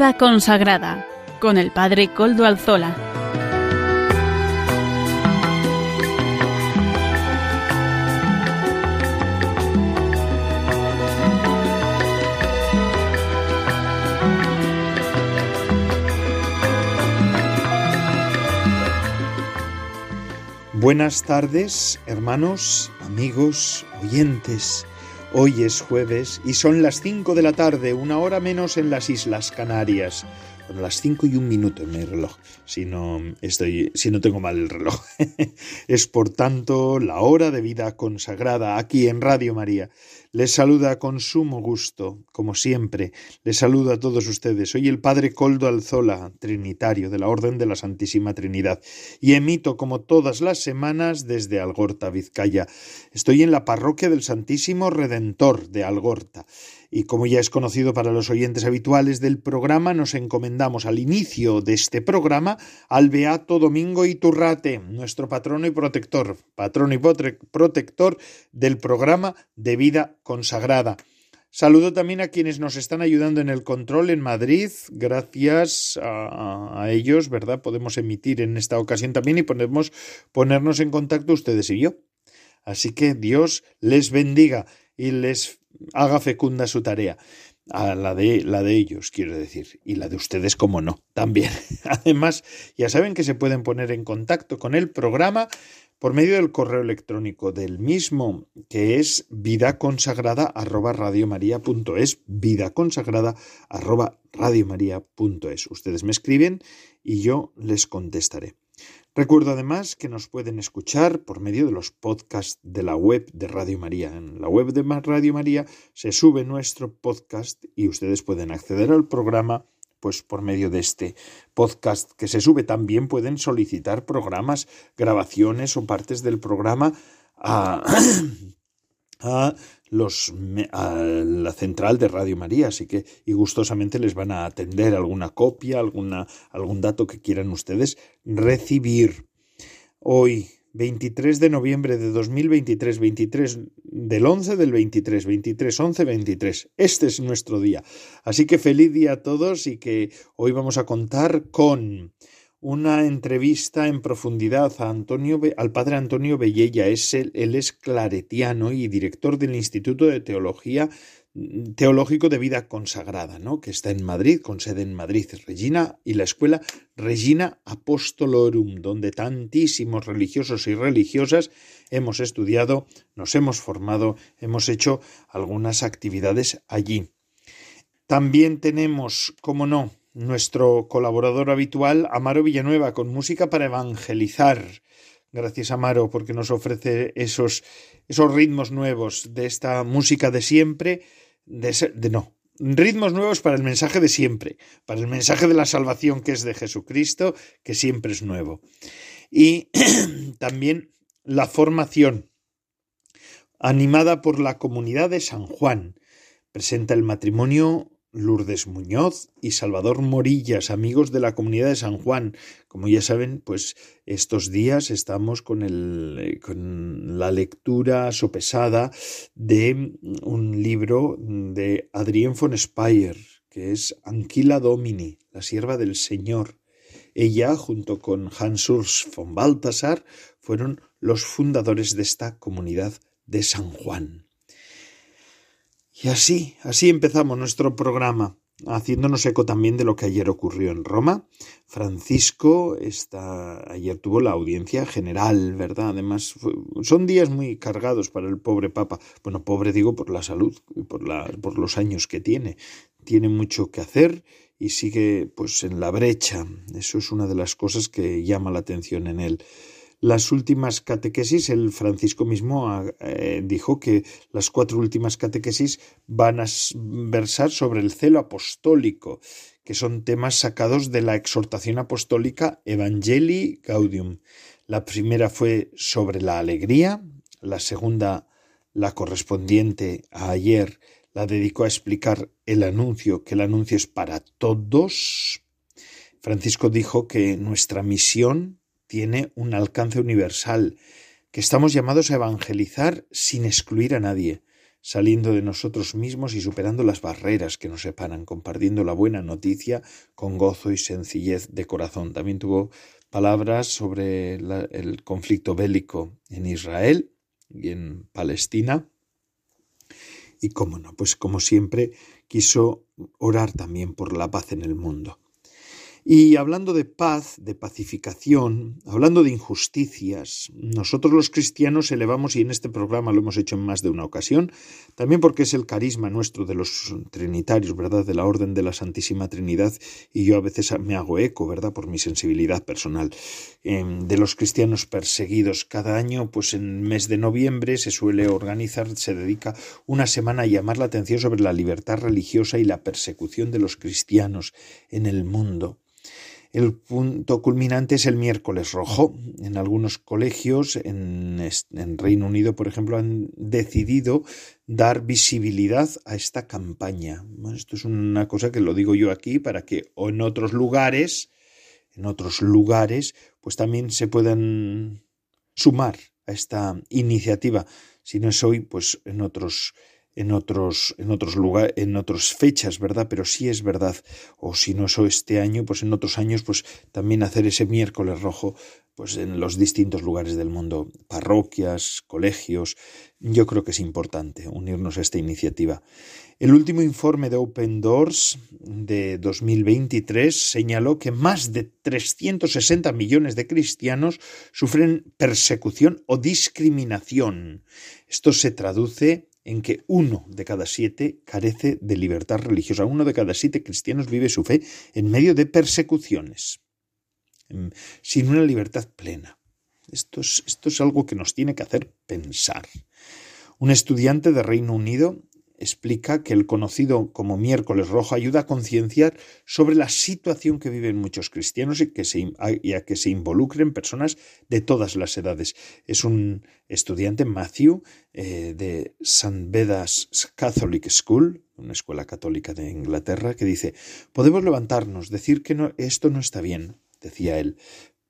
Consagrada con el Padre Coldo Alzola. Buenas tardes, hermanos, amigos, oyentes. Hoy es jueves y son las 5 de la tarde, una hora menos en las Islas Canarias. Bueno, las 5 y un minuto en mi reloj, si no, estoy, si no tengo mal el reloj. es por tanto la hora de vida consagrada aquí en Radio María. Les saluda con sumo gusto, como siempre, les saludo a todos ustedes. Soy el Padre Coldo Alzola, Trinitario de la Orden de la Santísima Trinidad, y emito como todas las semanas desde Algorta, Vizcaya. Estoy en la parroquia del Santísimo Redentor de Algorta. Y como ya es conocido para los oyentes habituales del programa, nos encomendamos al inicio de este programa al Beato Domingo Iturrate, nuestro patrono y protector, patrono y protector del programa de vida consagrada. Saludo también a quienes nos están ayudando en el control en Madrid. Gracias a, ellos, ¿verdad? Podemos emitir en esta ocasión también y podemos ponernos en contacto ustedes y yo. Así que Dios les bendiga y les haga fecunda su tarea. A la de, la de ellos, quiero decir, y la de ustedes, como no, también. Además, ya saben que se pueden poner en contacto con el programa por medio del correo electrónico del mismo, que es vida consagrada arroba radiomaria.es, vida consagrada arroba radiomaria.es. Ustedes me escriben y yo les contestaré. Recuerdo además que nos pueden escuchar por medio de los podcasts de la web de Radio María. En la web de Radio María se sube nuestro podcast y ustedes pueden acceder al programa pues por medio de este podcast que se sube. También pueden solicitar programas, grabaciones o partes del programa a, a los, a la central de Radio María, así que y gustosamente les van a atender alguna copia, alguna, algún dato que quieran ustedes recibir. Hoy, 23 de noviembre de 2023, 23 del 11 del 23, 23, 11, 23. Este es nuestro día. Así que feliz día a todos y que hoy vamos a contar con una entrevista en profundidad a Antonio, al padre Antonio Bellella. Es él, es claretiano y director del Instituto de Teología Teológico de Vida Consagrada, ¿no? que está en Madrid, con sede en Madrid, Regina, y la escuela Regina Apostolorum, donde tantísimos religiosos y religiosas hemos estudiado, nos hemos formado, hemos hecho algunas actividades allí. También tenemos, como no, nuestro colaborador habitual, Amaro Villanueva, con música para evangelizar. Gracias, Amaro, porque nos ofrece esos, esos ritmos nuevos de esta música de siempre, de, de no, ritmos nuevos para el mensaje de siempre, para el mensaje de la salvación que es de Jesucristo, que siempre es nuevo. Y también la formación, animada por la comunidad de San Juan, presenta el matrimonio Lourdes Muñoz y Salvador Morillas, amigos de la comunidad de San Juan. Como ya saben, pues estos días estamos con, el, eh, con la lectura sopesada de un libro de Adrien von Speyer, que es Anquila Domini, la sierva del Señor. Ella, junto con Hans Urs von Balthasar, fueron los fundadores de esta comunidad de San Juan. Y así, así empezamos nuestro programa, haciéndonos eco también de lo que ayer ocurrió en Roma. Francisco está, ayer tuvo la audiencia general, ¿verdad? Además, son días muy cargados para el pobre Papa. Bueno, pobre digo por la salud por, la, por los años que tiene. Tiene mucho que hacer y sigue pues en la brecha. Eso es una de las cosas que llama la atención en él las últimas catequesis, el Francisco mismo ah, eh, dijo que las cuatro últimas catequesis van a versar sobre el celo apostólico, que son temas sacados de la exhortación apostólica Evangelii Gaudium. La primera fue sobre la alegría, la segunda, la correspondiente a ayer, la dedicó a explicar el anuncio, que el anuncio es para todos. Francisco dijo que nuestra misión tiene un alcance universal, que estamos llamados a evangelizar sin excluir a nadie. saliendo de nosotros mismos y superando las barreras que nos separan, compartiendo la buena noticia con gozo y sencillez de corazón. También tuvo palabras sobre el conflicto bélico en Israel y en Palestina. Y cómo no, pues como siempre quiso orar también por la paz en el mundo. Y hablando de paz, de pacificación, hablando de injusticias, nosotros los cristianos elevamos, y en este programa lo hemos hecho en más de una ocasión, también porque es el carisma nuestro de los trinitarios, ¿verdad? De la Orden de la Santísima Trinidad, y yo a veces me hago eco, ¿verdad? Por mi sensibilidad personal, em, de los cristianos perseguidos. Cada año, pues en mes de noviembre se suele organizar, se dedica una semana a llamar la atención sobre la libertad religiosa y la persecución de los cristianos en el mundo. El punto culminante es el miércoles rojo. En algunos colegios en, Reino Unido, por ejemplo, han decidido dar visibilidad a esta campaña. esto es una cosa que lo digo yo aquí para que o en otros lugares, en otros lugares, pues también se puedan sumar a esta iniciativa. Si no es hoy, pues en otros en otros, en otros lugares, en otras fechas, ¿verdad? Pero sí es verdad, o si no es este año, pues en otros años, pues también hacer ese miércoles rojo, pues en los distintos lugares del mundo, parroquias, colegios, yo creo que es importante unirnos a esta iniciativa. El último informe de Open Doors de 2023 señaló que más de 360 millones de cristianos sufren persecución o discriminación. Esto se traduce en que uno de cada siete carece de libertad religiosa. Uno de cada siete cristianos vive su fe en medio de persecuciones, sin una libertad plena. Esto es, esto es algo que nos tiene que hacer pensar. Un estudiante de Reino Unido explica que el conocido como miércoles rojo ayuda a concienciar sobre la situación que viven muchos cristianos y, que se, a que se involucren personas de todas las edades. Es un estudiante, Matthew, eh, de St. Beda's Catholic School, una escuela católica de Inglaterra, que dice, podemos levantarnos, decir que esto no está bien, decía él.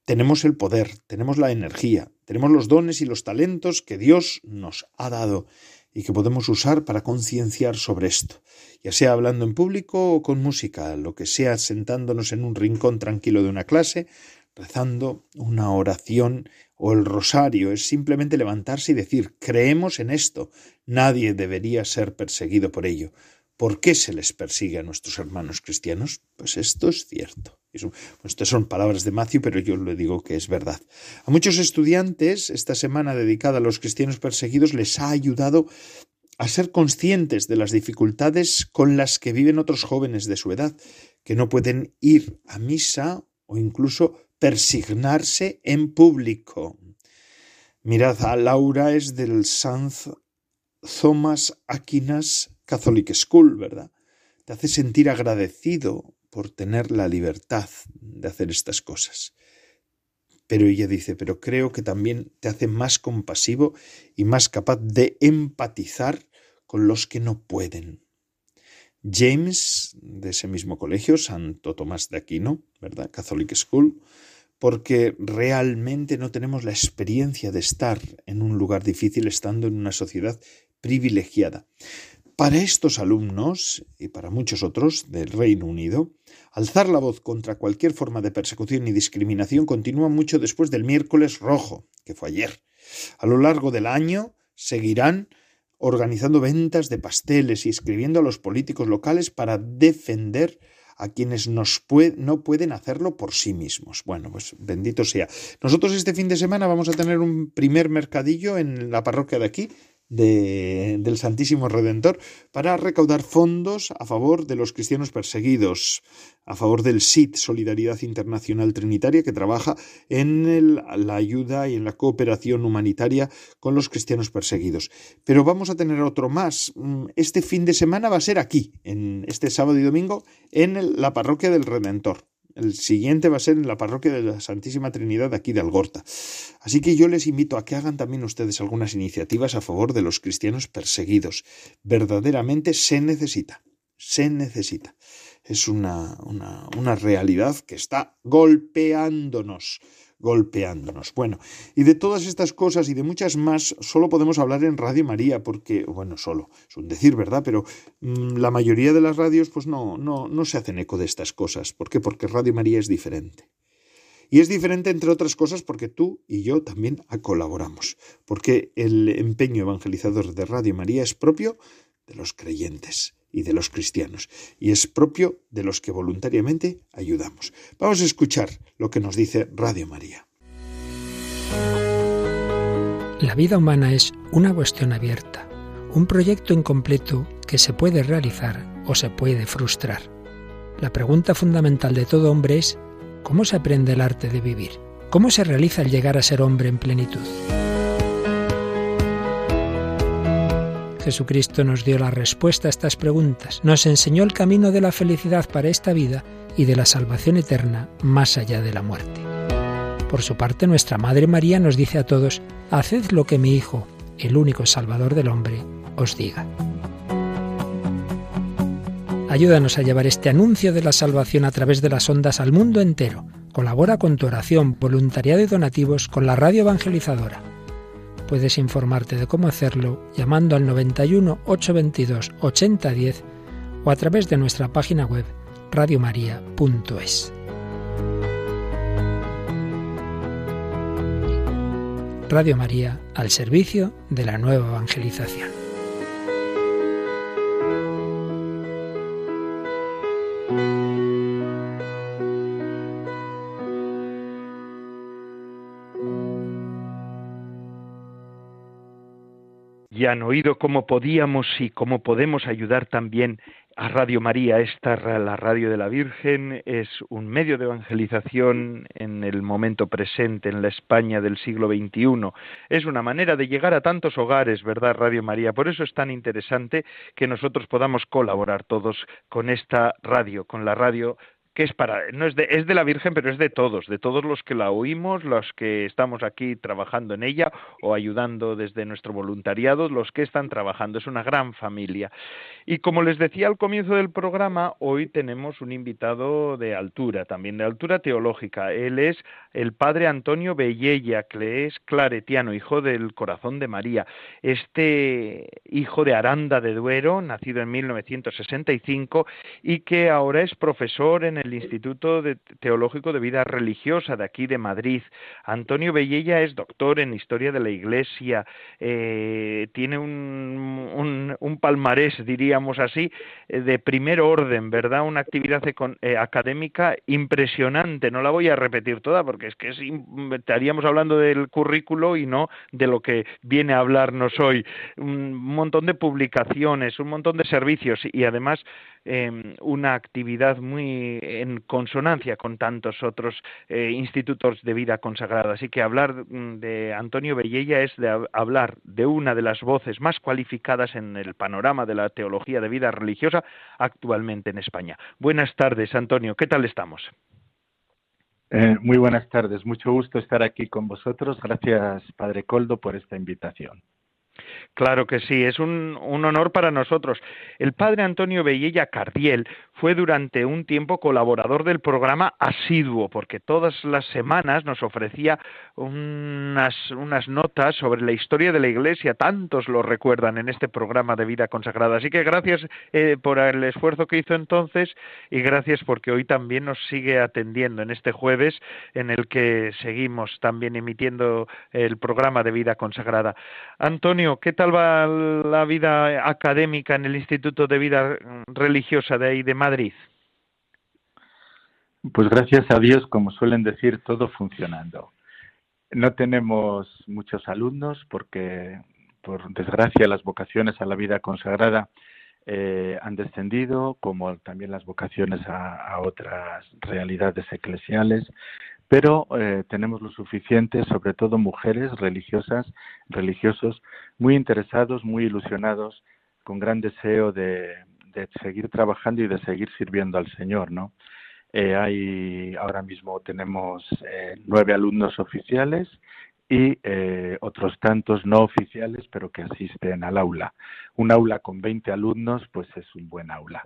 Tenemos el poder, tenemos la energía, tenemos los dones y los talentos que Dios nos ha dado y que podemos usar para concienciar sobre esto, ya sea hablando en público o con música, lo que sea sentándonos en un rincón tranquilo de una clase, rezando una oración o el rosario, es simplemente levantarse y decir creemos en esto, nadie debería ser perseguido por ello. ¿Por qué se les persigue a nuestros hermanos cristianos? Pues esto es cierto. Estas son palabras de Matthew, pero yo le digo que es verdad. A muchos estudiantes, esta semana dedicada a los cristianos perseguidos les ha ayudado a ser conscientes de las dificultades con las que viven otros jóvenes de su edad, que no pueden ir a misa o incluso persignarse en público. Mirad, a Laura es del St. Thomas Aquinas Catholic School, ¿verdad? Te hace sentir agradecido por tener la libertad de hacer estas cosas. Pero ella dice, pero creo que también te hace más compasivo y más capaz de empatizar con los que no pueden. James, de ese mismo colegio, Santo Tomás de Aquino, ¿verdad? Catholic School, porque realmente no tenemos la experiencia de estar en un lugar difícil estando en una sociedad privilegiada. Para estos alumnos y para muchos otros del Reino Unido, alzar la voz contra cualquier forma de persecución y discriminación continúa mucho después del miércoles rojo, que fue ayer. A lo largo del año seguirán organizando ventas de pasteles y escribiendo a los políticos locales para defender a quienes no pueden hacerlo por sí mismos. Bueno, pues bendito sea. Nosotros este fin de semana vamos a tener un primer mercadillo en la parroquia de aquí, del Santísimo Redentor para recaudar fondos a favor de los cristianos perseguidos, a favor del SIT, Solidaridad Internacional Trinitaria, que trabaja en la ayuda y en la cooperación humanitaria con los cristianos perseguidos. Pero vamos a tener otro más. Mm, este fin de semana va a ser aquí, en este sábado y domingo, en la parroquia del Redentor. El siguiente va a ser en la parroquia de la Santísima Trinidad aquí de Algorta. Así que yo les invito a que hagan también ustedes algunas iniciativas a favor de los cristianos perseguidos. Verdaderamente se necesita, se necesita. Es una, una, una realidad que está golpeándonos golpeándonos. Bueno, y de todas estas cosas y de muchas más solo podemos hablar en Radio María, porque, bueno, solo, es un decir, ¿verdad? Pero mm, la mayoría de las radios pues no, no, no se hacen eco de estas cosas. ¿Por qué? Porque Radio María es diferente. Y es diferente, entre otras cosas, porque tú y yo también colaboramos, porque el empeño evangelizador de Radio María es propio de los creyentes y de los cristianos, y es propio de los que voluntariamente ayudamos. Vamos a escuchar lo que nos dice Radio María. La vida humana es una cuestión abierta, un proyecto incompleto que se puede realizar o se puede frustrar. La pregunta fundamental de todo hombre es ¿cómo se aprende el arte de vivir? ¿Cómo se realiza el llegar a ser hombre en plenitud? Jesucristo nos dio la respuesta a estas preguntas, nos enseñó el camino de la felicidad para esta vida y de la salvación eterna más allá de la muerte. Por su parte, nuestra Madre María nos dice a todos, Haced lo que mi Hijo, el único Salvador del hombre, os diga. Ayúdanos a llevar este anuncio de la salvación a través de las ondas al mundo entero. Colabora con tu oración, voluntariado y donativos con la radio evangelizadora Puedes informarte de cómo hacerlo llamando al 91 822 8010 o a través de nuestra página web radiomaria.es. Radio María al servicio de la nueva evangelización. Ya han oído cómo podíamos y cómo podemos ayudar también a Radio María. Esta, la radio de la Virgen, es un medio de evangelización en el momento presente, en la España del siglo XXI. Es una manera de llegar a tantos hogares, ¿verdad, Radio María? Por eso es tan interesante que nosotros podamos colaborar todos con esta radio, con la radio que es para no es de es de la Virgen pero es de todos de todos los que la oímos los que estamos aquí trabajando en ella o ayudando desde nuestro voluntariado los que están trabajando. Es una gran familia. Y como les decía al comienzo del programa hoy tenemos un invitado de altura también de altura teológica. Él es el padre Antonio Bellella que es claretiano hijo del corazón de María. Este hijo de Aranda de Duero nacido en 1965 y que ahora es profesor en el Instituto Teológico de Vida Religiosa de aquí de Madrid. Antonio Bellella es doctor en Historia de la Iglesia, eh, tiene un, un, palmarés, diríamos así, eh, de primer orden, ¿verdad? Una actividad eh, académica impresionante. No la voy a repetir toda porque es que estaríamos hablando del currículo y no de lo que viene a hablarnos hoy. Un montón de publicaciones, un montón de servicios y además Em, una actividad muy en consonancia con tantos otros eh, institutos de vida consagrada. Así que hablar mm, de Antonio Bellella es de hablar de una de las voces más cualificadas en el panorama de la teología de vida religiosa actualmente en España. Buenas tardes, Antonio. ¿Qué tal estamos? Eh, muy buenas tardes. Mucho gusto estar aquí con vosotros. Gracias, Padre Coldo, por esta invitación. Claro que sí, es un, honor para nosotros. El padre Antonio Bellella Cardiel fue durante un tiempo colaborador del programa asiduo, porque todas las semanas nos ofrecía unas, notas sobre la historia de la Iglesia. Tantos lo recuerdan en este programa de vida consagrada. Así que gracias eh, por el esfuerzo que hizo entonces y gracias porque hoy también nos sigue atendiendo en este jueves en el que seguimos también emitiendo el programa de vida consagrada. Antonio, ¿qué tal va la vida académica en el Instituto de Vida Religiosa de ahí de Madrid? Pues gracias a Dios, como suelen decir, todo funcionando. No tenemos muchos alumnos porque, por desgracia, las vocaciones a la vida consagrada eh, han descendido, como también las vocaciones a otras realidades eclesiales pero eh, tenemos lo suficiente, sobre todo mujeres religiosas, religiosos, muy interesados, muy ilusionados, con gran deseo de, seguir trabajando y de seguir sirviendo al Señor, ¿no? Eh, hay, ahora mismo tenemos eh, nueve alumnos oficiales y otros tantos no oficiales, pero que asisten al aula. Un aula con 20 alumnos, pues es un buen aula.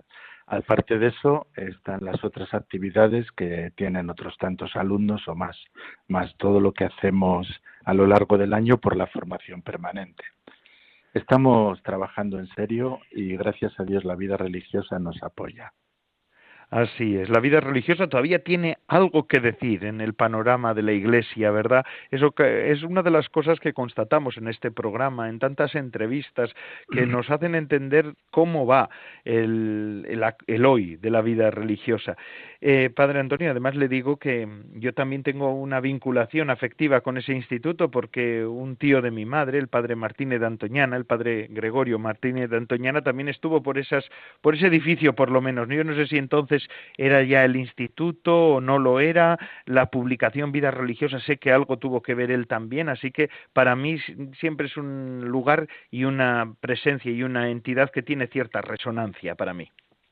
Aparte de eso, están las otras actividades que tienen otros tantos alumnos o más, más todo lo que hacemos a lo largo del año por la formación permanente. Estamos trabajando en serio y gracias a Dios la vida religiosa nos apoya. Así es, la vida religiosa todavía tiene algo que decir en el panorama de la Iglesia, ¿verdad? Eso es una de las cosas que constatamos en este programa, en tantas entrevistas que nos hacen entender cómo va el, el, hoy de la vida religiosa. Eh, padre Antonio, además le digo que yo también tengo una vinculación afectiva con ese instituto porque un tío de mi madre, el padre Martínez de Antoñana, el padre Gregorio Martínez de Antoñana, también estuvo por esas, por ese edificio por lo menos. Yo no sé si entonces era ya el instituto o no lo era, la publicación Vida Religiosa, sé que algo tuvo que ver él también, así que para mí siempre es un lugar y una presencia y una entidad que tiene cierta resonancia para mí,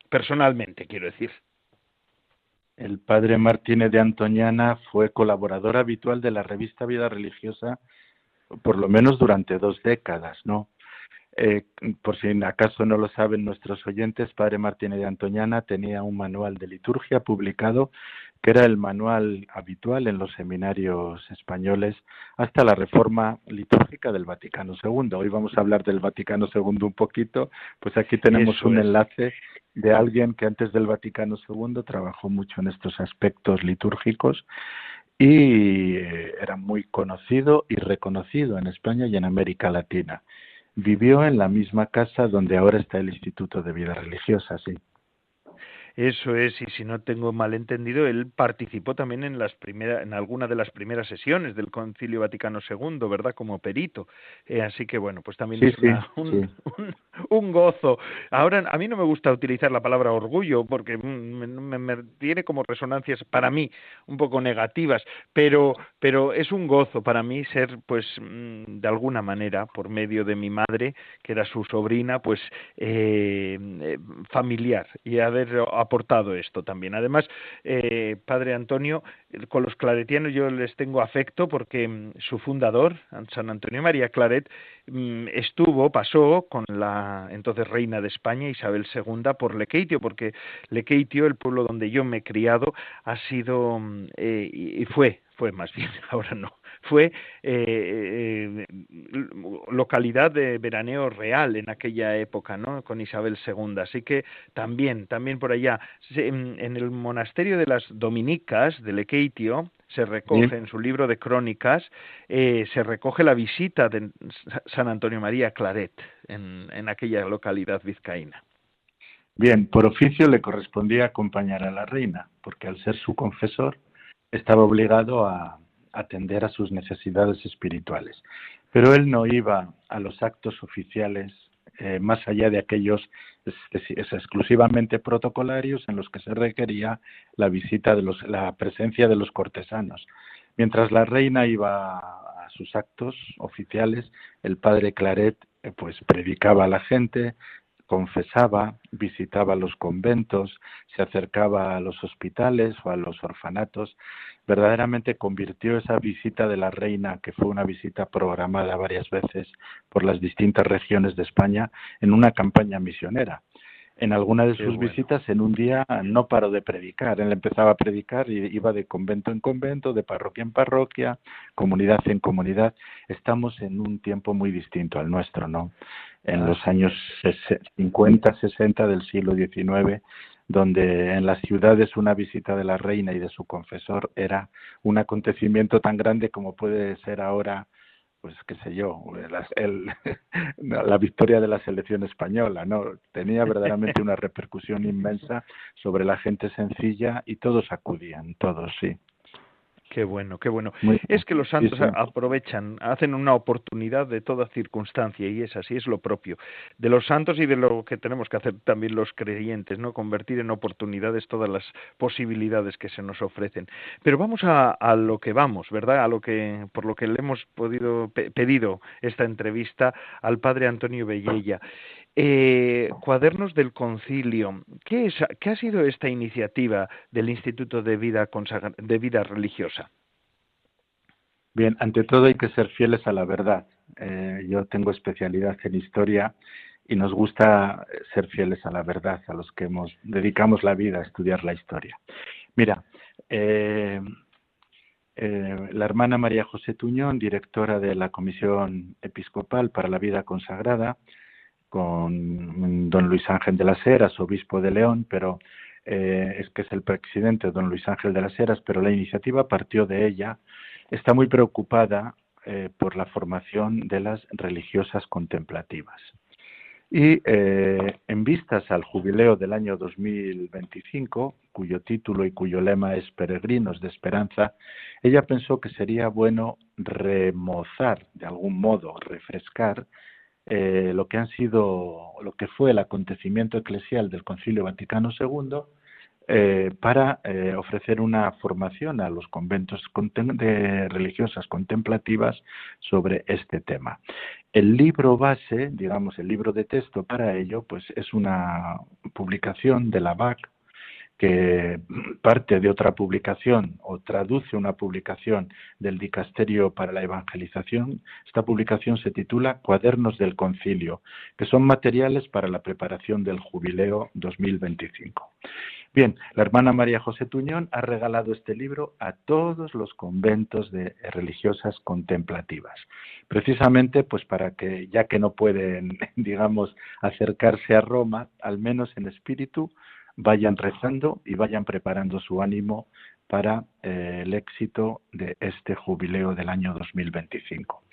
personalmente quiero decir. El padre Martínez de Antoñana fue colaborador habitual de la revista Vida Religiosa por lo menos durante dos décadas, ¿no? Eh, por si acaso no lo saben nuestros oyentes, Padre Martínez de Antoñana tenía un manual de liturgia publicado que era el manual habitual en los seminarios españoles hasta la reforma litúrgica del Vaticano II. Hoy vamos a hablar del Vaticano II un poquito, pues aquí tenemos un enlace de alguien que antes del Vaticano II trabajó mucho en estos aspectos litúrgicos y eh, era muy conocido y reconocido en España y en América Latina. Vivió en la misma casa donde ahora está el Instituto de Vida Religiosa, sí. Eso es, y si no tengo mal entendido, él participó también en las primeras, en alguna de las primeras sesiones del Concilio Vaticano II, ¿verdad? Como perito. Eh, así que bueno, pues también es un, Un, gozo. Ahora, a mí no me gusta utilizar la palabra orgullo porque me, tiene como resonancias para mí un poco negativas, pero, pero es un gozo para mí ser, pues, mm, de alguna manera, por medio de mi madre, que era su sobrina, pues, eh, eh familiar y haber aportado esto también. Además, eh, Padre Antonio, con los claretianos yo les tengo afecto porque mm, su fundador, San Antonio María Claret, mm, estuvo, pasó con la entonces reina de España, Isabel II, por Lequeitio, porque Lequeitio, el pueblo donde yo me he criado, ha sido mm, eh, y fue, fue más bien, ahora no, fue eh, eh, localidad de veraneo real en aquella época, ¿no? Con Isabel II. Así que también, también por allá, en, el monasterio de las Dominicas de Lequeitio, se recoge en su libro de crónicas, eh, se recoge la visita de San Antonio María Claret en, en aquella localidad vizcaína. Bien, por oficio le correspondía acompañar a la reina, porque al ser su confesor estaba obligado a, atender a sus necesidades espirituales. Pero él no iba a los actos oficiales eh, más allá de aquellos exclusivamente protocolarios en los que se requería la visita de los, la presencia de los cortesanos. Mientras la reina iba a sus actos oficiales, el padre Claret eh, pues predicaba a la gente, confesaba, visitaba los conventos, se acercaba a los hospitales o a los orfanatos verdaderamente convirtió esa visita de la reina, que fue una visita programada varias veces por las distintas regiones de España, en una campaña misionera. En alguna de sus visitas, en un día, no paró de predicar. Él empezaba a predicar y iba de convento en convento, de parroquia en parroquia, comunidad en comunidad. Estamos en un tiempo muy distinto al nuestro, ¿no? En los años 50, 60 del siglo XIX, donde en las ciudades una visita de la reina y de su confesor era un acontecimiento tan grande como puede ser ahora pues qué sé yo, la victoria de la selección española, ¿no? Tenía verdaderamente una repercusión inmensa sobre la gente sencilla y todos acudían, todos, sí. Qué bueno, qué bueno. es que los santos aprovechan, hacen una oportunidad de toda circunstancia y es así, es lo propio de los santos y de lo que tenemos que hacer también los creyentes, ¿no? Convertir en oportunidades todas las posibilidades que se nos ofrecen. Pero vamos a, a lo que vamos, ¿verdad? A lo que por lo que le hemos podido pedido esta entrevista al padre Antonio Bellella. Eh, cuadernos del Concilio. ¿Qué, es, ¿Qué, ha sido esta iniciativa del Instituto de Vida, de Vida Religiosa? Bien, ante todo hay que ser fieles a la verdad. Eh, yo tengo especialidad en historia y nos gusta ser fieles a la verdad, a los que hemos, dedicamos la vida a estudiar la historia. Mira, eh, eh, la hermana María José Tuñón, directora de la Comisión Episcopal para la Vida Consagrada, con don Luis Ángel de las Heras, obispo de León, pero eh, es que es el presidente don Luis Ángel de las Heras, pero la iniciativa partió de ella, está muy preocupada eh, por la formación de las religiosas contemplativas. Y eh, en vistas al jubileo del año 2025, cuyo título y cuyo lema es Peregrinos de Esperanza, ella pensó que sería bueno remozar, de algún modo, refrescar eh, lo que han sido, lo que fue el acontecimiento eclesial del Concilio Vaticano II eh, para eh, ofrecer una formación a los conventos de religiosas contemplativas sobre este tema. El libro base, digamos, el libro de texto para ello, pues es una publicación de la BAC que parte de otra publicación o traduce una publicación del Dicasterio para la Evangelización. Esta publicación se titula Cuadernos del Concilio, que son materiales para la preparación del Jubileo 2025. Bien, la hermana María José Tuñón ha regalado este libro a todos los conventos de religiosas contemplativas, precisamente pues para que, ya que no pueden, digamos, acercarse a Roma, al menos en espíritu, vayan rezando y vayan preparando su ánimo para eh, el éxito de este jubileo del año 2025.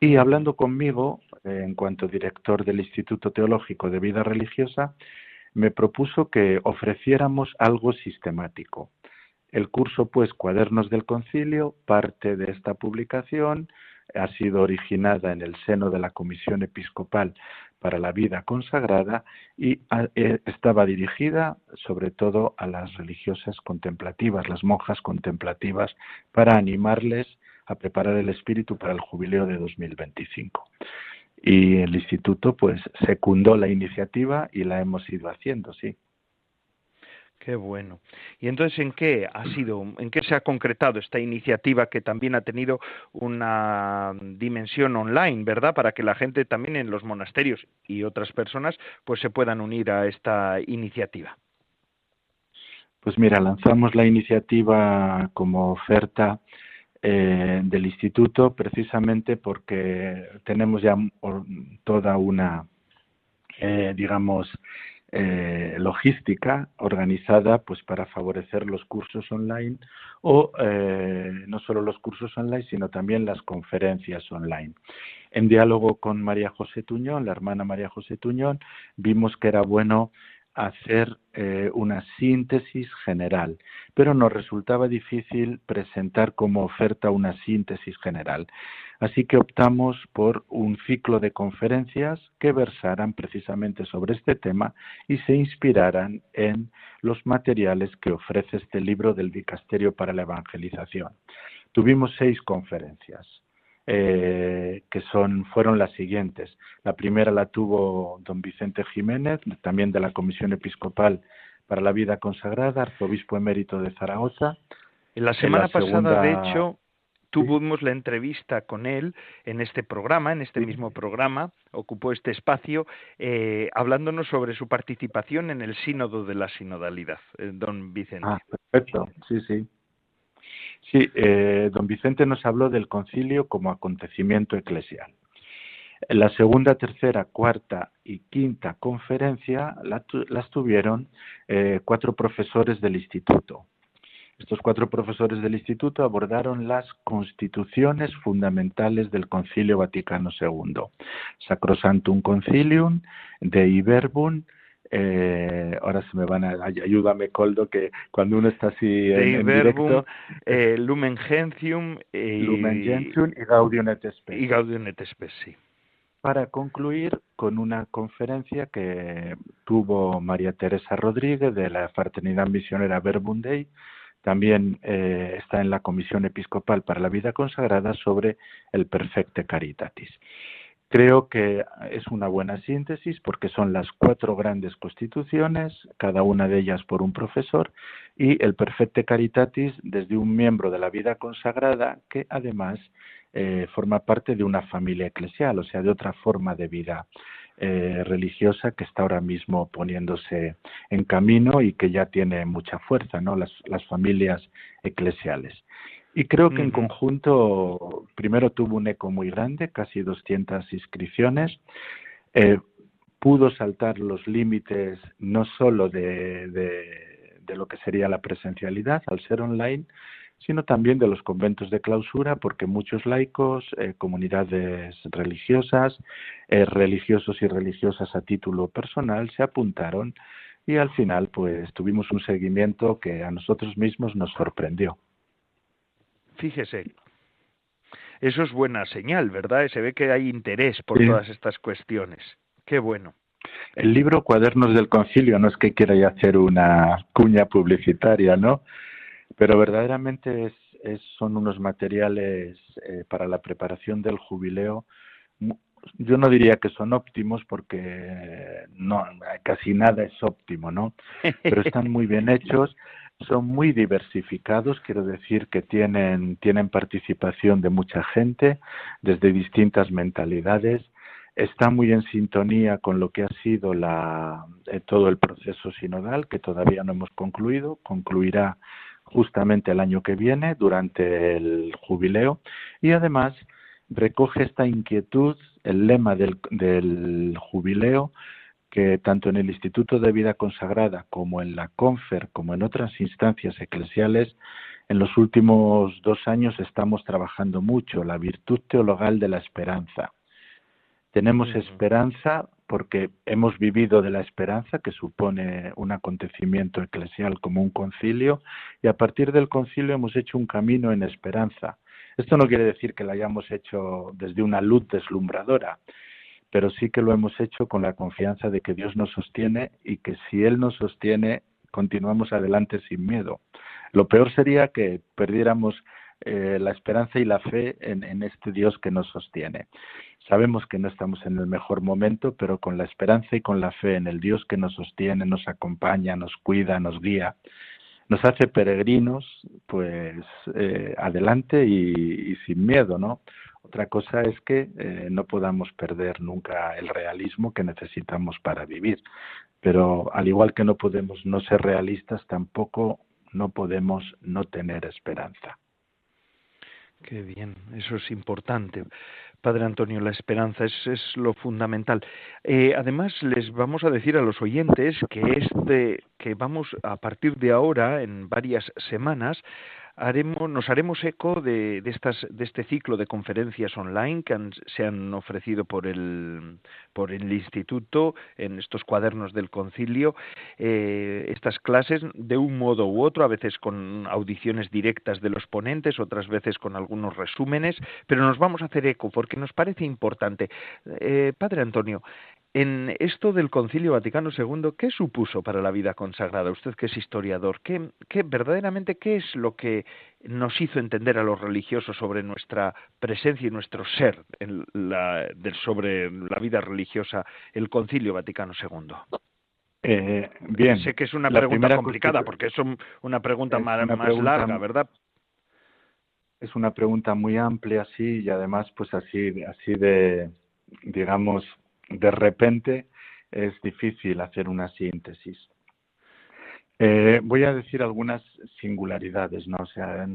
Y hablando conmigo, eh, en cuanto director del Instituto Teológico de Vida Religiosa, me propuso que ofreciéramos algo sistemático. El curso, pues, Cuadernos del Concilio, parte de esta publicación, ha sido originada en el seno de la Comisión Episcopal para la Vida Consagrada y eh, estaba dirigida sobre todo a las religiosas contemplativas, las monjas contemplativas, para animarles a preparar el espíritu para el jubileo de 2025 y el instituto pues secundó la iniciativa y la hemos ido haciendo, sí. Qué bueno. Y entonces, ¿en qué ha sido, en qué se ha concretado esta iniciativa que también ha tenido una dimensión online, verdad, para que la gente también en los monasterios y otras personas, pues se puedan unir a esta iniciativa? Pues mira, lanzamos la iniciativa como oferta eh, del instituto precisamente porque tenemos ya toda una, eh, digamos, eh, logística organizada pues para favorecer los cursos online o no solo los cursos online sino también las conferencias online. En diálogo con María José Tuñón, la hermana María José Tuñón, vimos que era bueno hacer eh, una síntesis general, pero nos resultaba difícil presentar como oferta una síntesis general. Así que optamos por un ciclo de conferencias que versaran precisamente sobre este tema y se inspiraran en los materiales que ofrece este libro del Dicasterio para la Evangelización. Tuvimos seis conferencias. Eh, que son, fueron las siguientes. La primera la tuvo don Vicente Jiménez, también de la Comisión Episcopal para la Vida Consagrada, arzobispo emérito de Zaragoza. En la semana pasada, de hecho, tuvimos la entrevista con él en este programa, en este mismo programa, ocupó este espacio, eh, hablándonos sobre su participación en el sínodo de la sinodalidad, eh, don Vicente. Ah, perfecto, sí, sí. Sí, eh, don Vicente nos habló del concilio como acontecimiento eclesial. La segunda, tercera, cuarta y quinta conferencia las tuvieron eh, cuatro profesores del instituto. Estos cuatro profesores del instituto abordaron las constituciones fundamentales del Concilio Vaticano II, Sacrosantum Concilium, De Iberbum, eh, ahora se me van a ayúdame Coldo que cuando uno está así en, directo eh, Lumen Gentium y, Lumen Gentium y Gaudium et Spes y Gaudium et Spes sí para concluir con una conferencia que tuvo María Teresa Rodríguez de la Fraternidad Misionera Verbum Dei también eh, está en la Comisión Episcopal para la Vida Consagrada sobre el Perfecte Caritatis. Creo que es una buena síntesis porque son las cuatro grandes constituciones, cada una de ellas por un profesor, y el Perfecte Caritatis desde un miembro de la vida consagrada que además eh, forma parte de una familia eclesial, o sea, de otra forma de vida eh, religiosa que está ahora mismo poniéndose en camino y que ya tiene mucha fuerza, ¿no? Las, las familias eclesiales. Y creo que en conjunto, primero tuvo un eco muy grande, casi 200 inscripciones. Eh, pudo saltar los límites no solo de, de, lo que sería la presencialidad al ser online, sino también de los conventos de clausura, porque muchos laicos, eh, comunidades religiosas, eh, religiosos y religiosas a título personal se apuntaron y al final pues tuvimos un seguimiento que a nosotros mismos nos sorprendió. Fíjese, eso es buena señal, ¿verdad? Se ve que hay interés por todas estas cuestiones. Qué bueno. El libro Cuadernos del Concilio no es que quiera ya hacer una cuña publicitaria, ¿no? Pero verdaderamente es, son unos materiales eh, para la preparación del jubileo. Yo no diría que son óptimos porque no casi nada es óptimo, ¿no? Pero están muy bien hechos son muy diversificados, quiero decir que tienen, tienen participación de mucha gente desde distintas mentalidades, está muy en sintonía con lo que ha sido la, eh, todo el proceso sinodal, que todavía no hemos concluido, concluirá justamente el año que viene, durante el jubileo, y además recoge esta inquietud, el lema del, del jubileo, que tanto en el Instituto de Vida Consagrada como en la CONFER, como en otras instancias eclesiales, en los últimos dos años estamos trabajando mucho la virtud teologal de la esperanza. Tenemos esperanza porque hemos vivido de la esperanza, que supone un acontecimiento eclesial como un concilio, y a partir del concilio hemos hecho un camino en esperanza. Esto no quiere decir que lo hayamos hecho desde una luz deslumbradora, pero sí que lo hemos hecho con la confianza de que Dios nos sostiene y que si Él nos sostiene, continuamos adelante sin miedo. Lo peor sería que perdiéramos eh, la esperanza y la fe en, en, este Dios que nos sostiene. Sabemos que no estamos en el mejor momento, pero con la esperanza y con la fe en el Dios que nos sostiene, nos acompaña, nos cuida, nos guía, nos hace peregrinos, pues eh, adelante y, sin miedo, ¿no? Otra cosa es que eh, no podamos perder nunca el realismo que necesitamos para vivir. Pero al igual que no podemos no ser realistas, tampoco no podemos no tener esperanza. Qué bien, eso es importante. Padre Antonio, la esperanza es, es lo fundamental. Eh, además, les vamos a decir a los oyentes que este, que vamos a partir de ahora, en varias semanas, haremos, nos haremos eco de, estas, de este ciclo de conferencias online que se han ofrecido por el, por el Instituto en estos cuadernos del concilio, eh, estas clases de un modo u otro, a veces con audiciones directas de los ponentes, otras veces con algunos resúmenes, pero nos vamos a hacer eco porque nos parece importante. Eh, padre Antonio, en esto del Concilio Vaticano II, ¿qué supuso para la vida consagrada? Usted que es historiador, ¿qué, qué, verdaderamente qué es lo que nos hizo entender a los religiosos sobre nuestra presencia y nuestro ser en la, sobre la vida religiosa el Concilio Vaticano II? Eh, bien. Sé que es una pregunta complicada porque es una pregunta más, más larga, ¿verdad? Es una pregunta muy amplia, sí, y además, pues así, así de, digamos, de repente es difícil hacer una síntesis. Eh, voy a decir algunas singularidades, ¿no? O sea,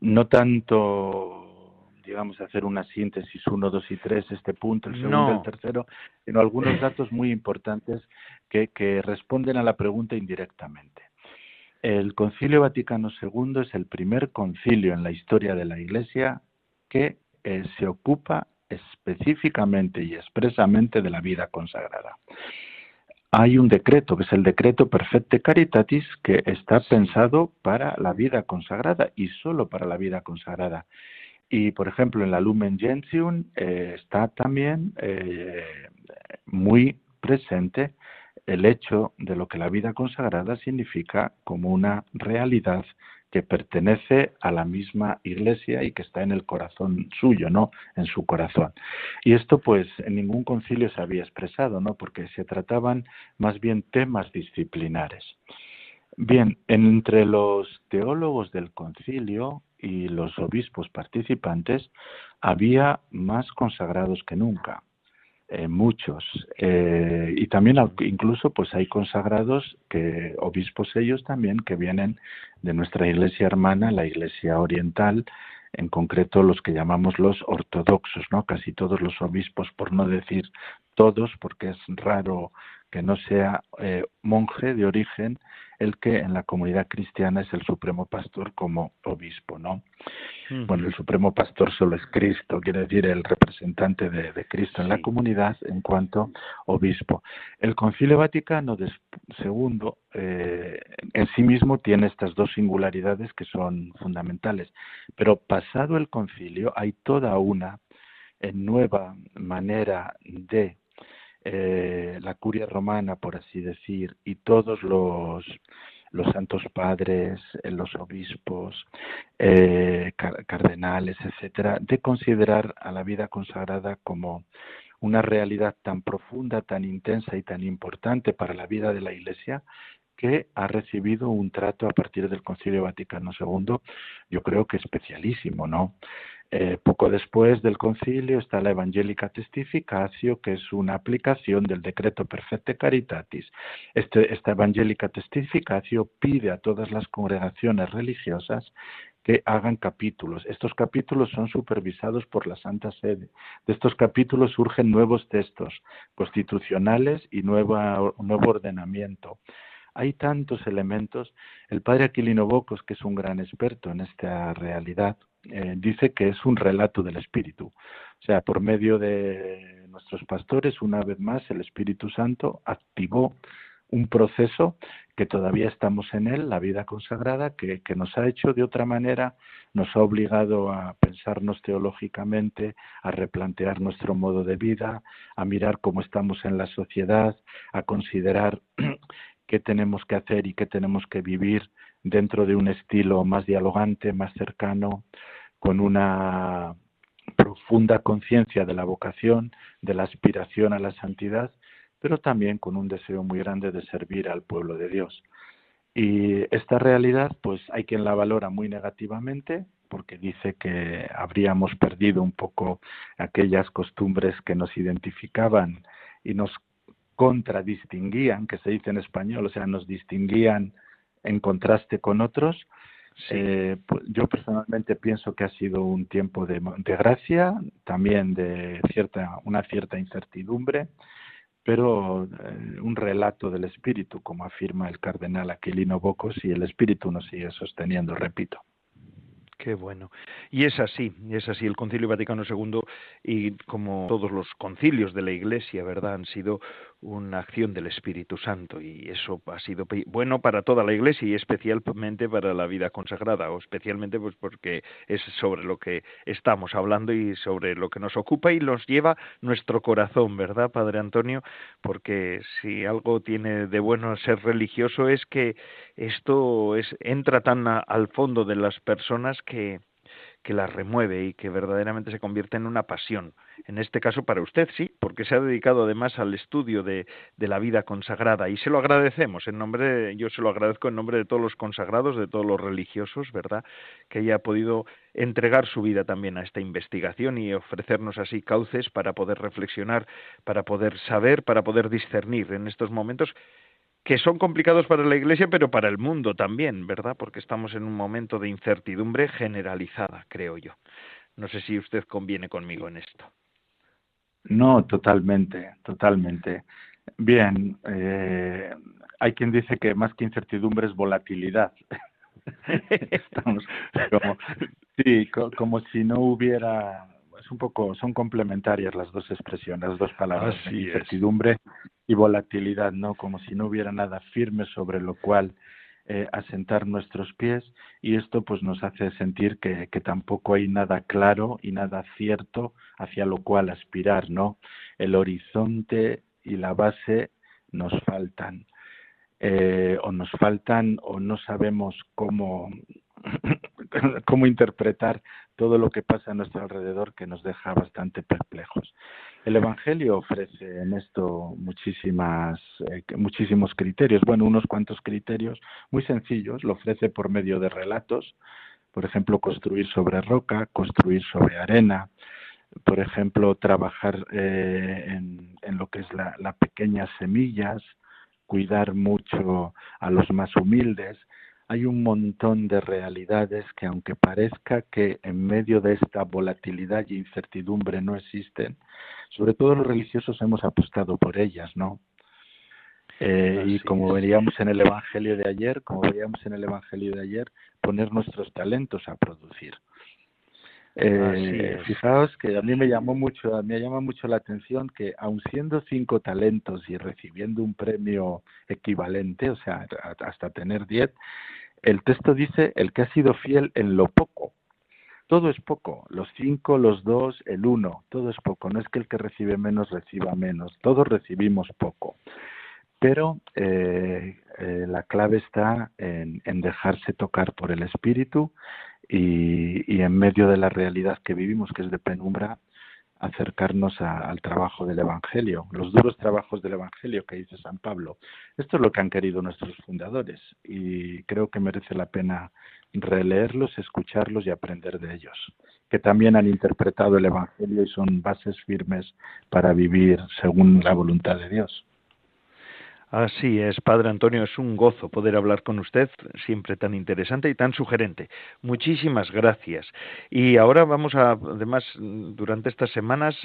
no tanto, digamos, hacer una síntesis uno, dos y tres, este punto, el segundo, el tercero, sino algunos datos muy importantes que, que responden a la pregunta indirectamente. El Concilio Vaticano II es el primer concilio en la historia de la Iglesia que eh, se ocupa específicamente y expresamente de la vida consagrada. Hay un decreto, que es el decreto Perfecte Caritatis, que está pensado para la vida consagrada y solo para la vida consagrada. Y, por ejemplo, en la Lumen Gentium eh, está también eh, muy presente el hecho de lo que la vida consagrada significa como una realidad que pertenece a la misma iglesia y que está en el corazón suyo, ¿no? En su corazón. Y esto, pues, en ningún concilio se había expresado, ¿no? Porque se trataban más bien temas disciplinares. Bien, entre los teólogos del concilio y los obispos participantes había más consagrados que nunca. Eh, muchos. Eh, y también incluso pues hay consagrados que, obispos ellos también, que vienen de nuestra iglesia hermana, la iglesia oriental, en concreto los que llamamos los ortodoxos, ¿no? Casi todos los obispos, por no decir todos, porque es raro que no sea eh, monje de origen el que en la comunidad cristiana es el supremo pastor como obispo, ¿no? Bueno, el supremo pastor solo es Cristo, quiere decir el representante de, Cristo en la comunidad en cuanto obispo. El Concilio Vaticano II eh, en sí mismo tiene estas dos singularidades que son fundamentales, pero pasado el concilio hay toda una nueva manera de eh, la curia romana, por así decir, y todos los, los santos padres, eh, los obispos, eh, cardenales, etcétera, de considerar a la vida consagrada como una realidad tan profunda, tan intensa y tan importante para la vida de la Iglesia que ha recibido un trato a partir del Concilio Vaticano II, yo creo que especialísimo, ¿no? Eh, poco después del concilio está la Evangelica Testificatio, que es una aplicación del decreto Perfecte Caritatis. Este, esta Evangelica Testificatio pide a todas las congregaciones religiosas que hagan capítulos. Estos capítulos son supervisados por la Santa Sede. De estos capítulos surgen nuevos textos constitucionales y nuevo ordenamiento. Hay tantos elementos. El padre Aquilino Bocos, que es un gran experto en esta realidad, eh, dice que es un relato del Espíritu. O sea, por medio de nuestros pastores, una vez más, el Espíritu Santo activó un proceso que todavía estamos en él, la vida consagrada, que, que, nos ha hecho de otra manera, nos ha obligado a pensarnos teológicamente, a replantear nuestro modo de vida, a mirar cómo estamos en la sociedad, a considerar qué tenemos que hacer y qué tenemos que vivir dentro de un estilo más dialogante, más cercano, con una profunda conciencia de la vocación, de la aspiración a la santidad, pero también con un deseo muy grande de servir al pueblo de Dios. Y esta realidad, pues hay quien la valora muy negativamente, porque dice que habríamos perdido un poco aquellas costumbres que nos identificaban y nos contradistinguían, que se dice en español, o sea, nos distinguían en contraste con otros. Eh, pues, yo personalmente pienso que ha sido un tiempo de, gracia, también de cierta, una cierta incertidumbre, pero eh, un relato del espíritu, como afirma el cardenal Aquilino Bocos, y el espíritu nos sigue sosteniendo, repito. Qué bueno. Y es así, es así. El Concilio Vaticano II y como todos los concilios de la Iglesia, ¿verdad? Han sido una acción del Espíritu Santo y eso ha sido bueno para toda la Iglesia y especialmente para la vida consagrada o especialmente pues porque es sobre lo que estamos hablando y sobre lo que nos ocupa y nos lleva nuestro corazón, ¿verdad, Padre Antonio? Porque si algo tiene de bueno ser religioso es que esto es entra tan al fondo de las personas que que la remueve y que verdaderamente se convierte en una pasión. En este caso para usted sí, porque se ha dedicado además al estudio de, de la vida consagrada y se lo agradecemos en nombre, yo se lo agradezco en nombre de todos los consagrados, de todos los religiosos, ¿verdad? Que haya podido entregar su vida también a esta investigación y ofrecernos así cauces para poder reflexionar, para poder saber, para poder discernir en estos momentos que son complicados para la Iglesia, pero para el mundo también, ¿verdad? Porque estamos en un momento de incertidumbre generalizada, creo yo. No sé si usted conviene conmigo en esto. No, totalmente, totalmente. Bien, eh, hay quien dice que más que incertidumbre es volatilidad. Estamos sí, como si no hubiera es un poco, son complementarias las dos expresiones, las dos palabras, incertidumbre y volatilidad, ¿no? Como si no hubiera nada firme sobre lo cual eh, asentar nuestros pies y esto pues nos hace sentir que, que, tampoco hay nada claro y nada cierto hacia lo cual aspirar, ¿no? El horizonte y la base nos faltan. Eh, o nos faltan o no sabemos cómo cómo interpretar todo lo que pasa a nuestro alrededor que nos deja bastante perplejos. El Evangelio ofrece en esto muchísimas, eh, muchísimos criterios, bueno, unos cuantos criterios muy sencillos, lo ofrece por medio de relatos, por ejemplo, construir sobre roca, construir sobre arena, por ejemplo, trabajar eh, en, lo que es las la pequeñas semillas, cuidar mucho a los más humildes. Hay un montón de realidades que aunque parezca que en medio de esta volatilidad y incertidumbre no existen, sobre todo los religiosos hemos apostado por ellas, ¿no? Eh, y como veríamos en el Evangelio de ayer, como veíamos en el Evangelio de ayer, poner nuestros talentos a producir. Eh, fijaos que a mí me llamó mucho, me llama mucho la atención que aun siendo cinco talentos y recibiendo un premio equivalente, o sea, hasta tener diez, el texto dice el que ha sido fiel en lo poco. Todo es poco, los cinco, los dos, el uno, todo es poco. No es que el que recibe menos reciba menos, todos recibimos poco. Pero eh, eh, la clave está en, dejarse tocar por el Espíritu y, en medio de la realidad que vivimos, que es de penumbra, acercarnos al trabajo del Evangelio, los duros trabajos del Evangelio que dice San Pablo. Esto es lo que han querido nuestros fundadores y creo que merece la pena releerlos, escucharlos y aprender de ellos, que también han interpretado el Evangelio y son bases firmes para vivir según la voluntad de Dios. Así es, Padre Antonio, es un gozo poder hablar con usted, siempre tan interesante y tan sugerente. Muchísimas gracias. Y ahora vamos a, además, durante estas semanas,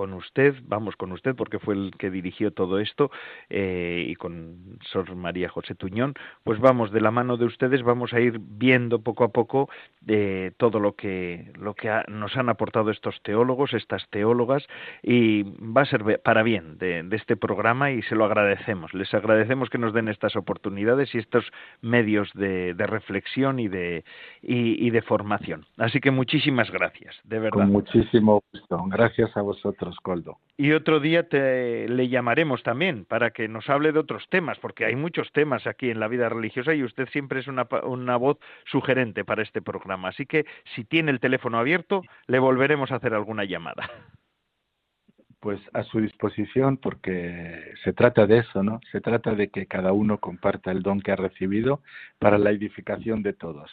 con usted, vamos con usted porque fue el que dirigió todo esto eh, y con Sor María José Tuñón, pues vamos de la mano de ustedes, vamos a ir viendo poco a poco eh, todo lo que lo que nos han aportado estos teólogos, estas teólogas y va a ser para bien de, este programa y se lo agradecemos. Les agradecemos que nos den estas oportunidades y estos medios de, reflexión y de y, y de formación. Así que muchísimas gracias, de verdad. Con muchísimo gusto. Gracias a vosotros. Y otro día te, le llamaremos también para que nos hable de otros temas, porque hay muchos temas aquí en la vida religiosa y usted siempre es una, una voz sugerente para este programa. Así que si tiene el teléfono abierto, le volveremos a hacer alguna llamada. Pues a su disposición, porque se trata de eso, ¿no? Se trata de que cada uno comparta el don que ha recibido para la edificación de todos.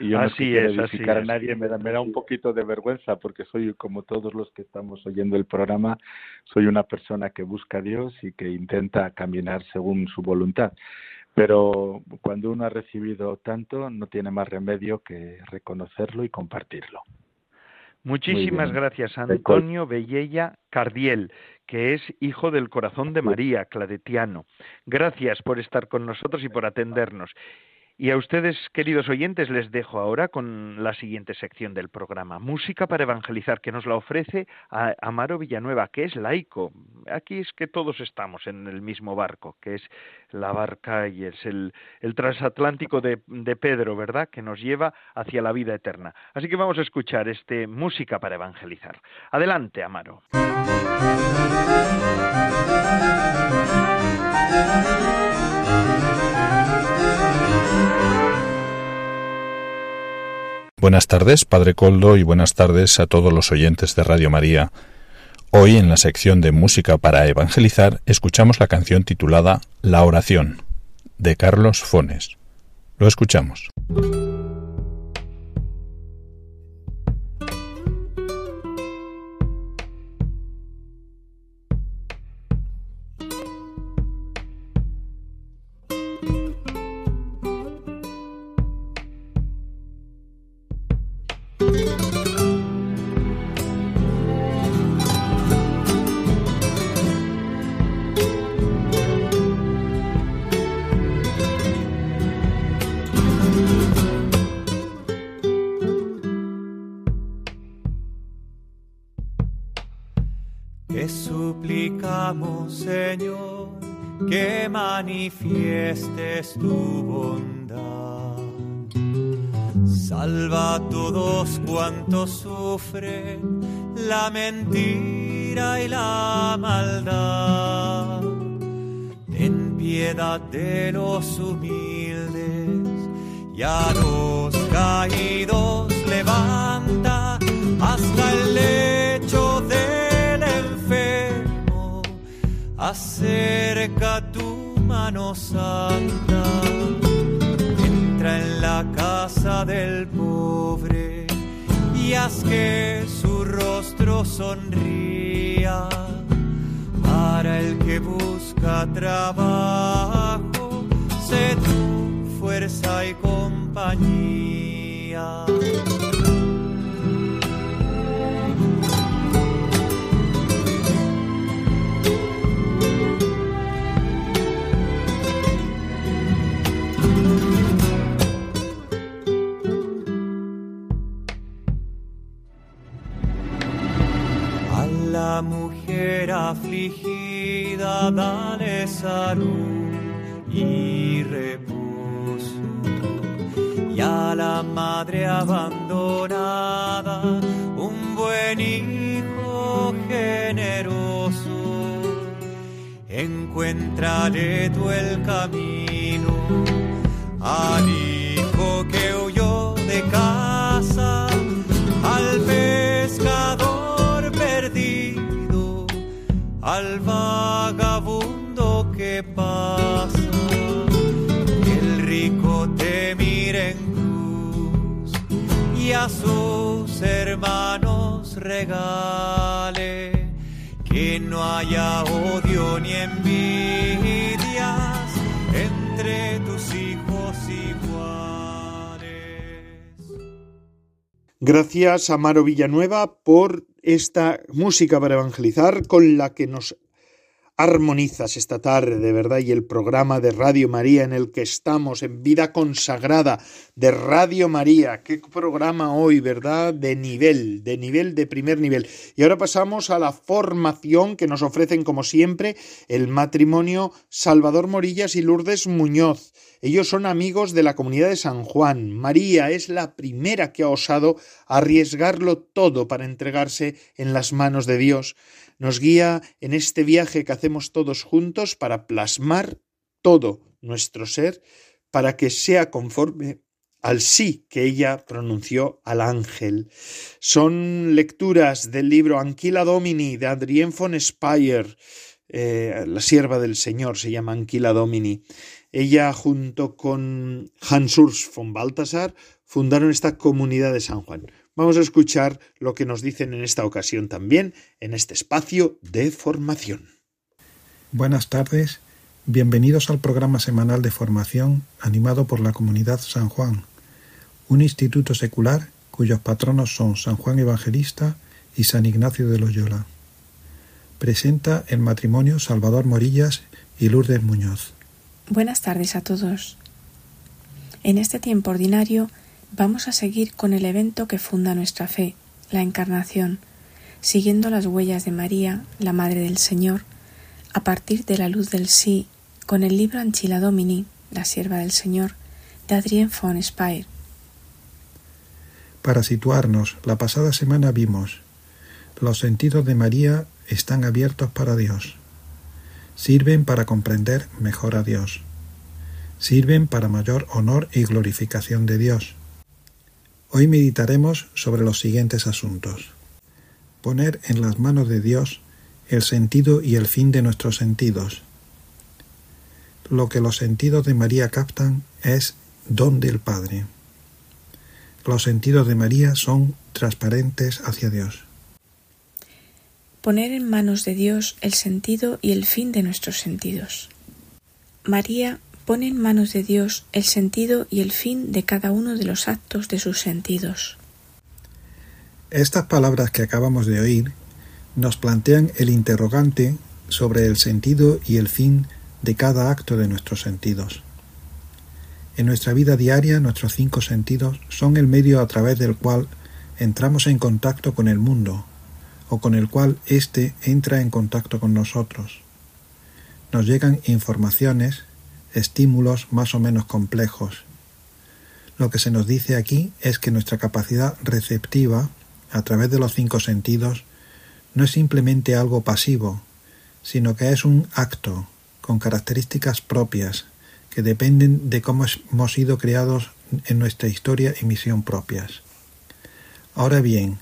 Y yo así no quiero edificar a nadie, me da, me da un poquito de vergüenza porque soy como todos los que estamos oyendo el programa, soy una persona que busca a Dios y que intenta caminar según su voluntad. Pero cuando uno ha recibido tanto, no tiene más remedio que reconocerlo y compartirlo. Muchísimas gracias, Antonio Bellella Cardiel, que es hijo del corazón de María, claretiano. Gracias por estar con nosotros y por atendernos. Y a ustedes, queridos oyentes, les dejo ahora con la siguiente sección del programa, Música para Evangelizar, que nos la ofrece a Amaro Villanueva, que es laico. Aquí es que todos estamos en el mismo barco, que es la barca y es el, transatlántico de, de Pedro, ¿verdad?, que nos lleva hacia la vida eterna. Así que vamos a escuchar este Música para Evangelizar. Adelante, Amaro. Buenas tardes, Padre Coldo, y buenas tardes a todos los oyentes de Radio María. Hoy, en la sección de Música para Evangelizar, escuchamos la canción titulada La oración, de Carlos Fones. Lo escuchamos. Manifiestes tu bondad. Salva a todos cuantos sufren la mentira y la maldad. Ten piedad de los humildes y a los caídos levanta hasta el lecho del enfermo. Acerca tu mano santa, entra en la casa del pobre y haz que su rostro sonría para el que busca trabajo, sé tu fuerza y compañía. Afligida, dale salud y reposo. Y a la madre abandonada, un buen hijo generoso. Encuéntrale tú el camino al sus hermanos regale que no haya odio ni envidias entre tus hijos iguales. Gracias, Amaro Villanueva, por esta música para evangelizar con la que nos armonizas esta tarde, de verdad, y el programa de Radio María en el que estamos, en vida consagrada de Radio María. Qué programa hoy, ¿verdad? De nivel, de nivel, de primer nivel. Y ahora pasamos a la formación que nos ofrecen, como siempre, el matrimonio Salvador Morillas y Lourdes Muñoz. Ellos son amigos de la comunidad de San Juan. María es la primera que ha osado arriesgarlo todo para entregarse en las manos de Dios. Nos guía en este viaje que hacemos todos juntos para plasmar todo nuestro ser para que sea conforme al sí que ella pronunció al ángel. Son lecturas del libro Anquila Domini de Adrien von Speyer, eh, la sierva del Señor se llama Anquila Domini. Ella junto con Hans Urs von Balthasar fundaron esta comunidad de San Juan. Vamos a escuchar lo que nos dicen en esta ocasión también en este espacio de formación. Buenas tardes, bienvenidos al programa semanal de formación animado por la comunidad San Juan, un instituto secular cuyos patronos son San Juan Evangelista y San Ignacio de Loyola. Presenta el matrimonio Salvador Morillas y Lourdes Muñoz. Buenas tardes a todos. En este tiempo ordinario vamos a seguir con el evento que funda nuestra fe, la Encarnación, siguiendo las huellas de María, la Madre del Señor, a partir de la luz del sí, con el libro Anchila Domini, la sierva del Señor, de Adrien von Speyer. Para situarnos, la pasada semana vimos los sentidos de María están abiertos para Dios sirven para comprender mejor a Dios, sirven para mayor honor y glorificación de Dios. Hoy meditaremos sobre los siguientes asuntos. Poner en las manos de Dios el sentido y el fin de nuestros sentidos. Lo que los sentidos de María captan es don del Padre. Los sentidos de María son transparentes hacia Dios poner en manos de Dios el sentido y el fin de nuestros sentidos. María pone en manos de Dios el sentido y el fin de cada uno de los actos de sus sentidos. Estas palabras que acabamos de oír nos plantean el interrogante sobre el sentido y el fin de cada acto de nuestros sentidos. En nuestra vida diaria nuestros cinco sentidos son el medio a través del cual entramos en contacto con el mundo, o con el cual éste entra en contacto con nosotros. Nos llegan informaciones, estímulos más o menos complejos. Lo que se nos dice aquí es que nuestra capacidad receptiva, a través de los cinco sentidos, no es simplemente algo pasivo, sino que es un acto con características propias que dependen de cómo hemos sido creados en nuestra historia y misión propias. Ahora bien,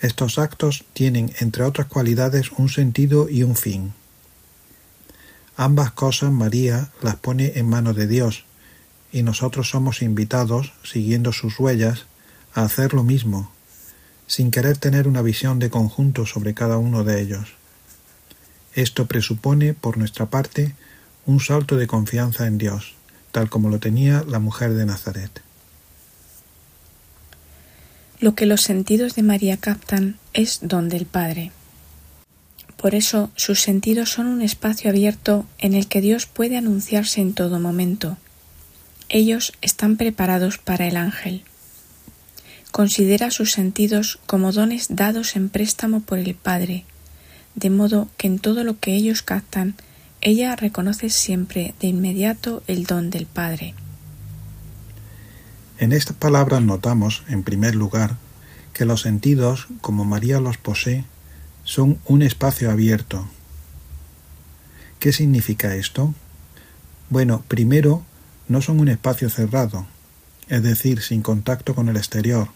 estos actos tienen, entre otras cualidades, un sentido y un fin. Ambas cosas María las pone en manos de Dios, y nosotros somos invitados, siguiendo sus huellas, a hacer lo mismo, sin querer tener una visión de conjunto sobre cada uno de ellos. Esto presupone, por nuestra parte, un salto de confianza en Dios, tal como lo tenía la mujer de Nazaret. Lo que los sentidos de María captan es don del Padre. Por eso sus sentidos son un espacio abierto en el que Dios puede anunciarse en todo momento. Ellos están preparados para el ángel. Considera sus sentidos como dones dados en préstamo por el Padre, de modo que en todo lo que ellos captan, ella reconoce siempre de inmediato el don del Padre. En estas palabras notamos, en primer lugar, que los sentidos, como María los posee, son un espacio abierto. ¿Qué significa esto? Bueno, primero, no son un espacio cerrado, es decir, sin contacto con el exterior.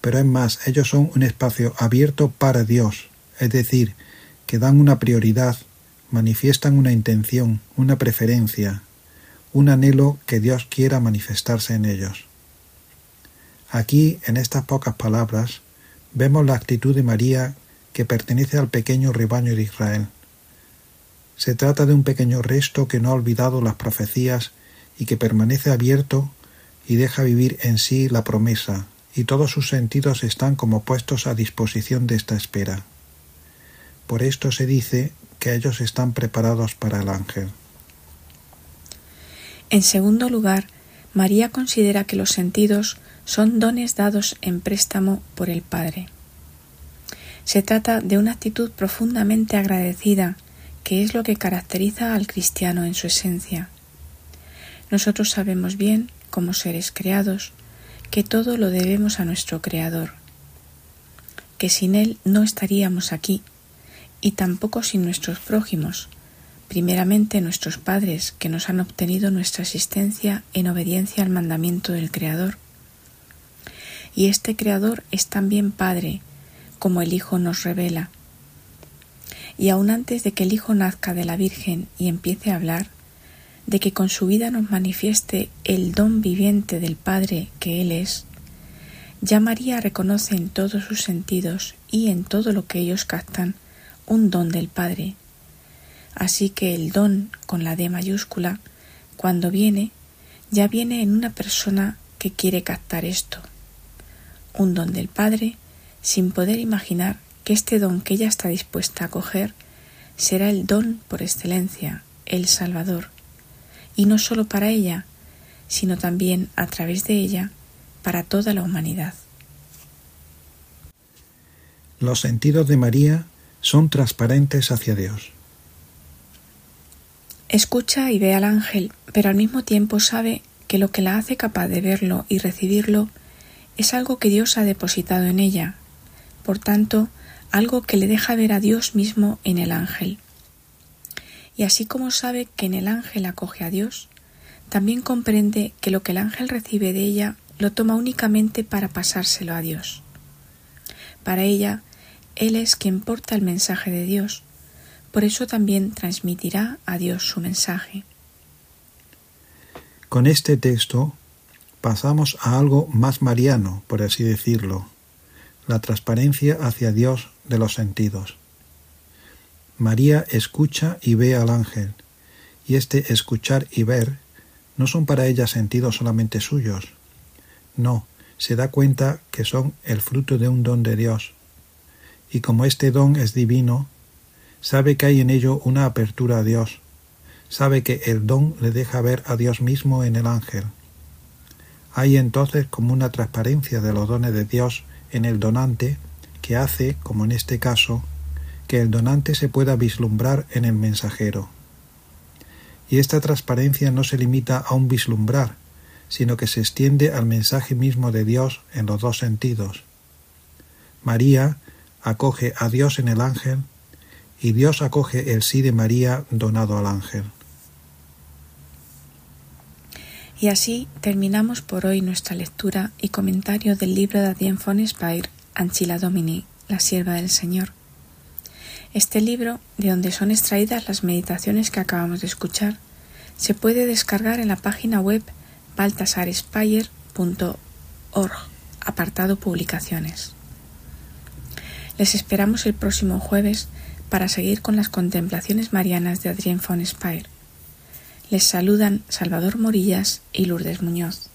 Pero es más, ellos son un espacio abierto para Dios, es decir, que dan una prioridad, manifiestan una intención, una preferencia, un anhelo que Dios quiera manifestarse en ellos. Aquí, en estas pocas palabras, vemos la actitud de María que pertenece al pequeño rebaño de Israel. Se trata de un pequeño resto que no ha olvidado las profecías y que permanece abierto y deja vivir en sí la promesa, y todos sus sentidos están como puestos a disposición de esta espera. Por esto se dice que ellos están preparados para el ángel. En segundo lugar, María considera que los sentidos son dones dados en préstamo por el Padre. Se trata de una actitud profundamente agradecida, que es lo que caracteriza al cristiano en su esencia. Nosotros sabemos bien, como seres creados, que todo lo debemos a nuestro Creador, que sin Él no estaríamos aquí, y tampoco sin nuestros prójimos, primeramente nuestros padres que nos han obtenido nuestra existencia en obediencia al mandamiento del Creador. Y este Creador es también Padre, como el Hijo nos revela. Y aun antes de que el Hijo nazca de la Virgen y empiece a hablar, de que con su vida nos manifieste el don viviente del Padre que Él es, ya María reconoce en todos sus sentidos y en todo lo que ellos captan un don del Padre. Así que el don con la D mayúscula, cuando viene, ya viene en una persona que quiere captar esto. Un don del Padre, sin poder imaginar que este don que ella está dispuesta a coger será el don por excelencia, el Salvador, y no sólo para ella, sino también a través de ella para toda la humanidad. Los sentidos de María son transparentes hacia Dios. Escucha y ve al ángel, pero al mismo tiempo sabe que lo que la hace capaz de verlo y recibirlo es algo que Dios ha depositado en ella, por tanto, algo que le deja ver a Dios mismo en el ángel. Y así como sabe que en el ángel acoge a Dios, también comprende que lo que el ángel recibe de ella lo toma únicamente para pasárselo a Dios. Para ella, él es quien porta el mensaje de Dios, por eso también transmitirá a Dios su mensaje. Con este texto pasamos a algo más mariano, por así decirlo, la transparencia hacia Dios de los sentidos. María escucha y ve al ángel, y este escuchar y ver no son para ella sentidos solamente suyos. No, se da cuenta que son el fruto de un don de Dios, y como este don es divino, sabe que hay en ello una apertura a Dios, sabe que el don le deja ver a Dios mismo en el ángel. Hay entonces como una transparencia de los dones de Dios en el donante que hace, como en este caso, que el donante se pueda vislumbrar en el mensajero. Y esta transparencia no se limita a un vislumbrar, sino que se extiende al mensaje mismo de Dios en los dos sentidos. María acoge a Dios en el ángel y Dios acoge el sí de María donado al ángel. Y así terminamos por hoy nuestra lectura y comentario del libro de Adrien von Speyer, Anchila Domini, la sierva del Señor. Este libro, de donde son extraídas las meditaciones que acabamos de escuchar, se puede descargar en la página web baltasarespayer.org apartado Publicaciones. Les esperamos el próximo jueves para seguir con las contemplaciones marianas de Adrien von Speyer. Les saludan Salvador Morillas y Lourdes Muñoz.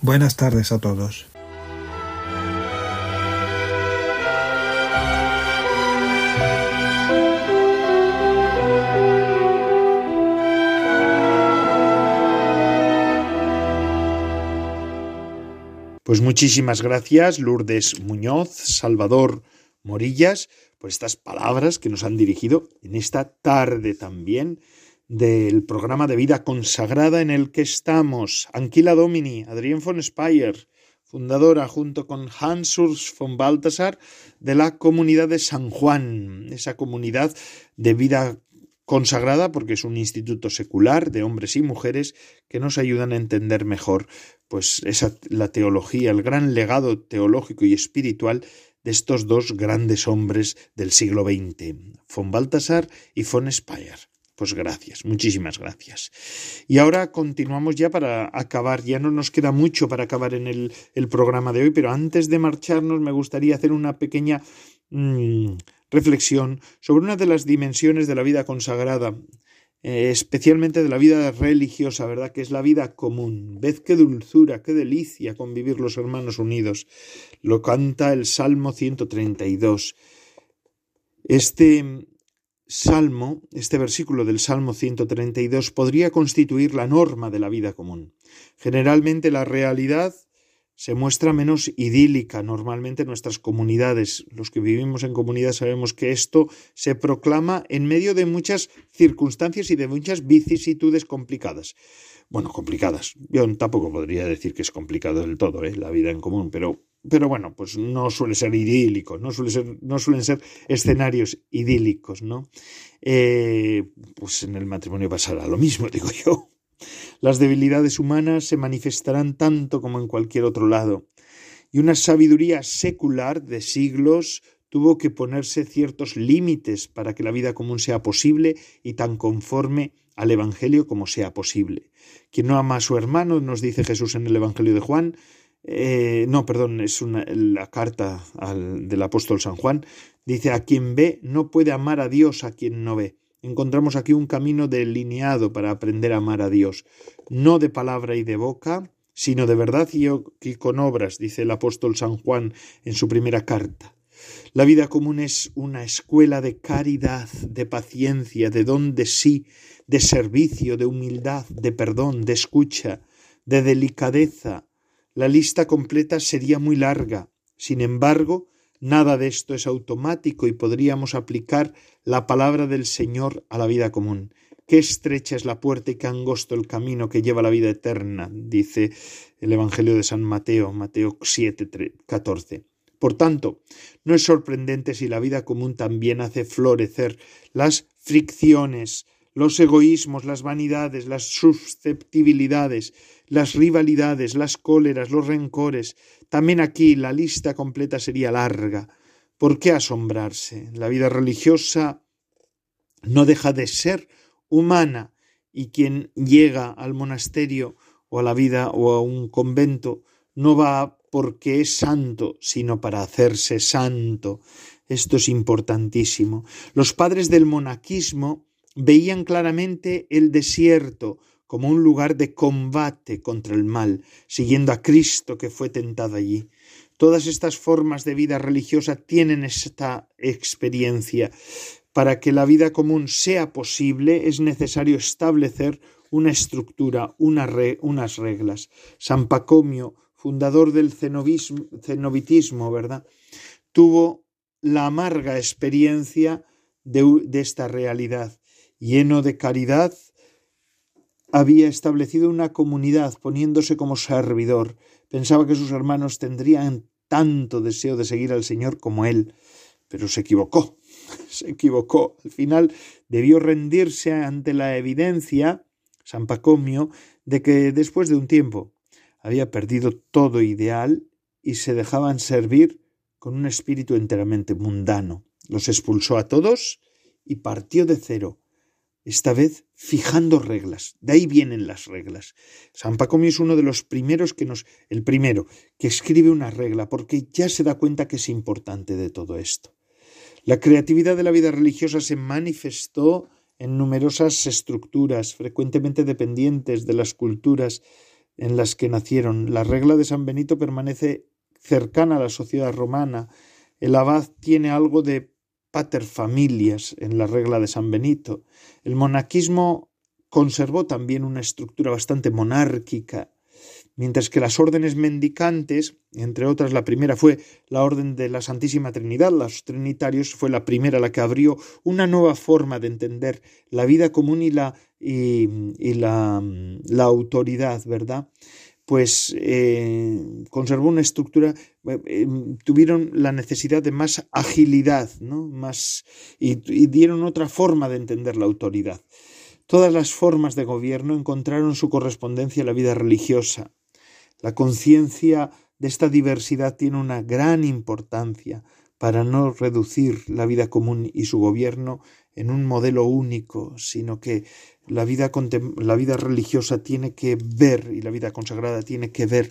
Buenas tardes a todos. Pues muchísimas gracias, Lourdes Muñoz, Salvador Morillas, por estas palabras que nos han dirigido en esta tarde también del programa de vida consagrada en el que estamos. Anquila Domini, Adrián von Speyer, fundadora junto con Hans Urs von Balthasar de la comunidad de San Juan, esa comunidad de vida consagrada porque es un instituto secular de hombres y mujeres que nos ayudan a entender mejor pues esa la teología, el gran legado teológico y espiritual de estos dos grandes hombres del siglo XX, von Balthasar y von Speyer. Pues gracias, muchísimas gracias. Y ahora continuamos ya para acabar, ya no nos queda mucho para acabar en el, programa de hoy, pero antes de marcharnos me gustaría hacer una pequeña mmm, reflexión sobre una de las dimensiones de la vida consagrada, eh, especialmente de la vida religiosa, ¿verdad? Que es la vida común. Ved qué dulzura, qué delicia convivir los hermanos unidos. Lo canta el Salmo 132. Este salmo, este versículo del Salmo 132 podría constituir la norma de la vida común. Generalmente la realidad se muestra menos idílica normalmente en nuestras comunidades. Los que vivimos en comunidad sabemos que esto se proclama en medio de muchas circunstancias y de muchas vicisitudes complicadas. Bueno, complicadas. Yo tampoco podría decir que es complicado del todo, ¿eh? la vida en común, pero, pero bueno, pues no suele ser idílico, no, suele ser, no suelen ser escenarios idílicos, ¿no? Eh, pues en el matrimonio pasará lo mismo, digo yo. Las debilidades humanas se manifestarán tanto como en cualquier otro lado, y una sabiduría secular de siglos tuvo que ponerse ciertos límites para que la vida común sea posible y tan conforme al Evangelio como sea posible. Quien no ama a su hermano, nos dice Jesús en el Evangelio de Juan, eh, no, perdón, es una, la carta al, del apóstol San Juan, dice, a quien ve no puede amar a Dios a quien no ve. Encontramos aquí un camino delineado para aprender a amar a Dios, no de palabra y de boca, sino de verdad y con obras, dice el apóstol San Juan en su primera carta. La vida común es una escuela de caridad, de paciencia, de don de sí, de servicio, de humildad, de perdón, de escucha, de delicadeza. La lista completa sería muy larga. Sin embargo, Nada de esto es automático y podríamos aplicar la palabra del Señor a la vida común. Qué estrecha es la puerta y qué angosto el camino que lleva a la vida eterna, dice el Evangelio de San Mateo, Mateo 7, 14. Por tanto, no es sorprendente si la vida común también hace florecer las fricciones, los egoísmos, las vanidades, las susceptibilidades, las rivalidades, las cóleras, los rencores. También aquí la lista completa sería larga. ¿Por qué asombrarse? La vida religiosa no deja de ser humana y quien llega al monasterio o a la vida o a un convento no va porque es santo, sino para hacerse santo. Esto es importantísimo. Los padres del monaquismo veían claramente el desierto como un lugar de combate contra el mal, siguiendo a Cristo que fue tentado allí. Todas estas formas de vida religiosa tienen esta experiencia. Para que la vida común sea posible es necesario establecer una estructura, una re, unas reglas. San Pacomio, fundador del cenobitismo, ¿verdad? Tuvo la amarga experiencia de, de esta realidad lleno de caridad, había establecido una comunidad poniéndose como servidor. Pensaba que sus hermanos tendrían tanto deseo de seguir al Señor como él, pero se equivocó, se equivocó. Al final debió rendirse ante la evidencia, San Pacomio, de que después de un tiempo había perdido todo ideal y se dejaban servir con un espíritu enteramente mundano. Los expulsó a todos y partió de cero esta vez fijando reglas. De ahí vienen las reglas. San Pacomio es uno de los primeros que nos, el primero, que escribe una regla, porque ya se da cuenta que es importante de todo esto. La creatividad de la vida religiosa se manifestó en numerosas estructuras, frecuentemente dependientes de las culturas en las que nacieron. La regla de San Benito permanece cercana a la sociedad romana. El abad tiene algo de paterfamilias en la regla de San Benito. El monaquismo conservó también una estructura bastante monárquica, mientras que las órdenes mendicantes, entre otras la primera fue la orden de la Santísima Trinidad, los trinitarios fue la primera la que abrió una nueva forma de entender la vida común y la, y, la, la autoridad, ¿verdad? Pues eh, conservó una estructura, eh, eh, tuvieron la necesidad de más agilidad, ¿no? más, y, dieron otra forma de entender la autoridad. Todas las formas de gobierno encontraron su correspondencia en la vida religiosa. La conciencia de esta diversidad tiene una gran importancia para no reducir la vida común y su gobierno en un modelo único, sino que la vida, la vida religiosa tiene que ver y la vida consagrada tiene que ver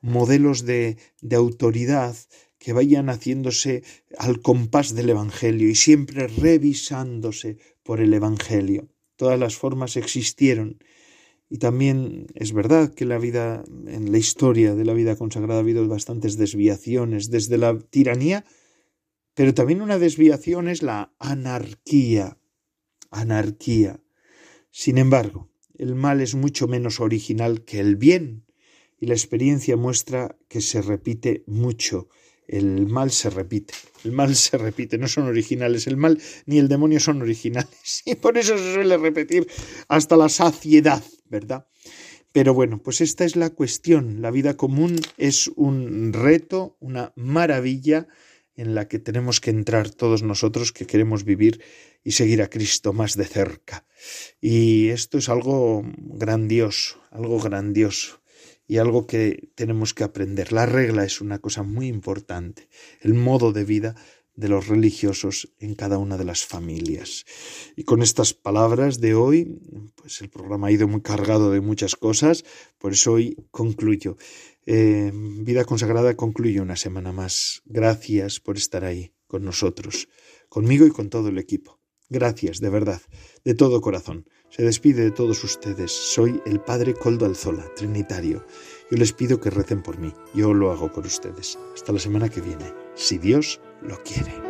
modelos de, de autoridad que vayan haciéndose al compás del Evangelio y siempre revisándose por el Evangelio. Todas las formas existieron y también es verdad que la vida, en la historia de la vida consagrada ha habido bastantes desviaciones, desde la tiranía, pero también una desviación es la anarquía. Anarquía. Sin embargo, el mal es mucho menos original que el bien, y la experiencia muestra que se repite mucho. El mal se repite, el mal se repite, no son originales, el mal ni el demonio son originales, y por eso se suele repetir hasta la saciedad, ¿verdad? Pero bueno, pues esta es la cuestión. La vida común es un reto, una maravilla en la que tenemos que entrar todos nosotros que queremos vivir y seguir a Cristo más de cerca. Y esto es algo grandioso, algo grandioso y algo que tenemos que aprender. La regla es una cosa muy importante, el modo de vida de los religiosos en cada una de las familias. Y con estas palabras de hoy, pues el programa ha ido muy cargado de muchas cosas, por eso hoy concluyo. Eh, vida consagrada concluye una semana más. Gracias por estar ahí con nosotros, conmigo y con todo el equipo. Gracias, de verdad, de todo corazón. Se despide de todos ustedes. Soy el Padre Coldo Alzola, Trinitario. Yo les pido que recen por mí. Yo lo hago por ustedes. Hasta la semana que viene, si Dios lo quiere.